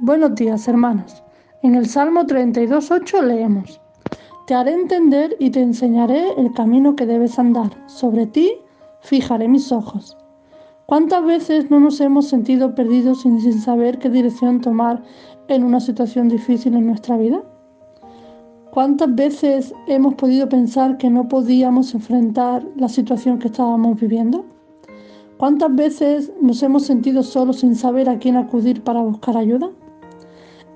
Buenos días, hermanos. En el Salmo 32.8 leemos, Te haré entender y te enseñaré el camino que debes andar. Sobre ti fijaré mis ojos. ¿Cuántas veces no nos hemos sentido perdidos sin, sin saber qué dirección tomar en una situación difícil en nuestra vida? ¿Cuántas veces hemos podido pensar que no podíamos enfrentar la situación que estábamos viviendo? ¿Cuántas veces nos hemos sentido solos sin saber a quién acudir para buscar ayuda?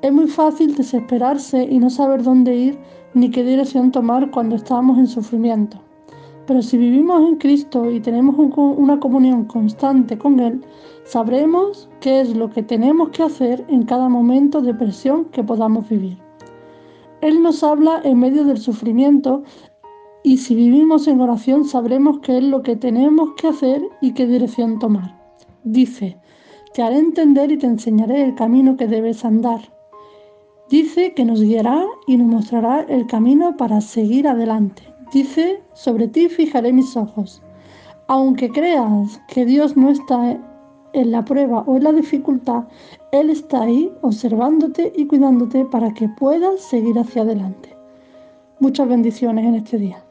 Es muy fácil desesperarse y no saber dónde ir ni qué dirección tomar cuando estamos en sufrimiento. Pero si vivimos en Cristo y tenemos una comunión constante con Él, sabremos qué es lo que tenemos que hacer en cada momento de presión que podamos vivir. Él nos habla en medio del sufrimiento y si vivimos en oración sabremos qué es lo que tenemos que hacer y qué dirección tomar. Dice, te haré entender y te enseñaré el camino que debes andar. Dice que nos guiará y nos mostrará el camino para seguir adelante. Dice, sobre ti fijaré mis ojos. Aunque creas que Dios no está en la prueba o en la dificultad, Él está ahí observándote y cuidándote para que puedas seguir hacia adelante. Muchas bendiciones en este día.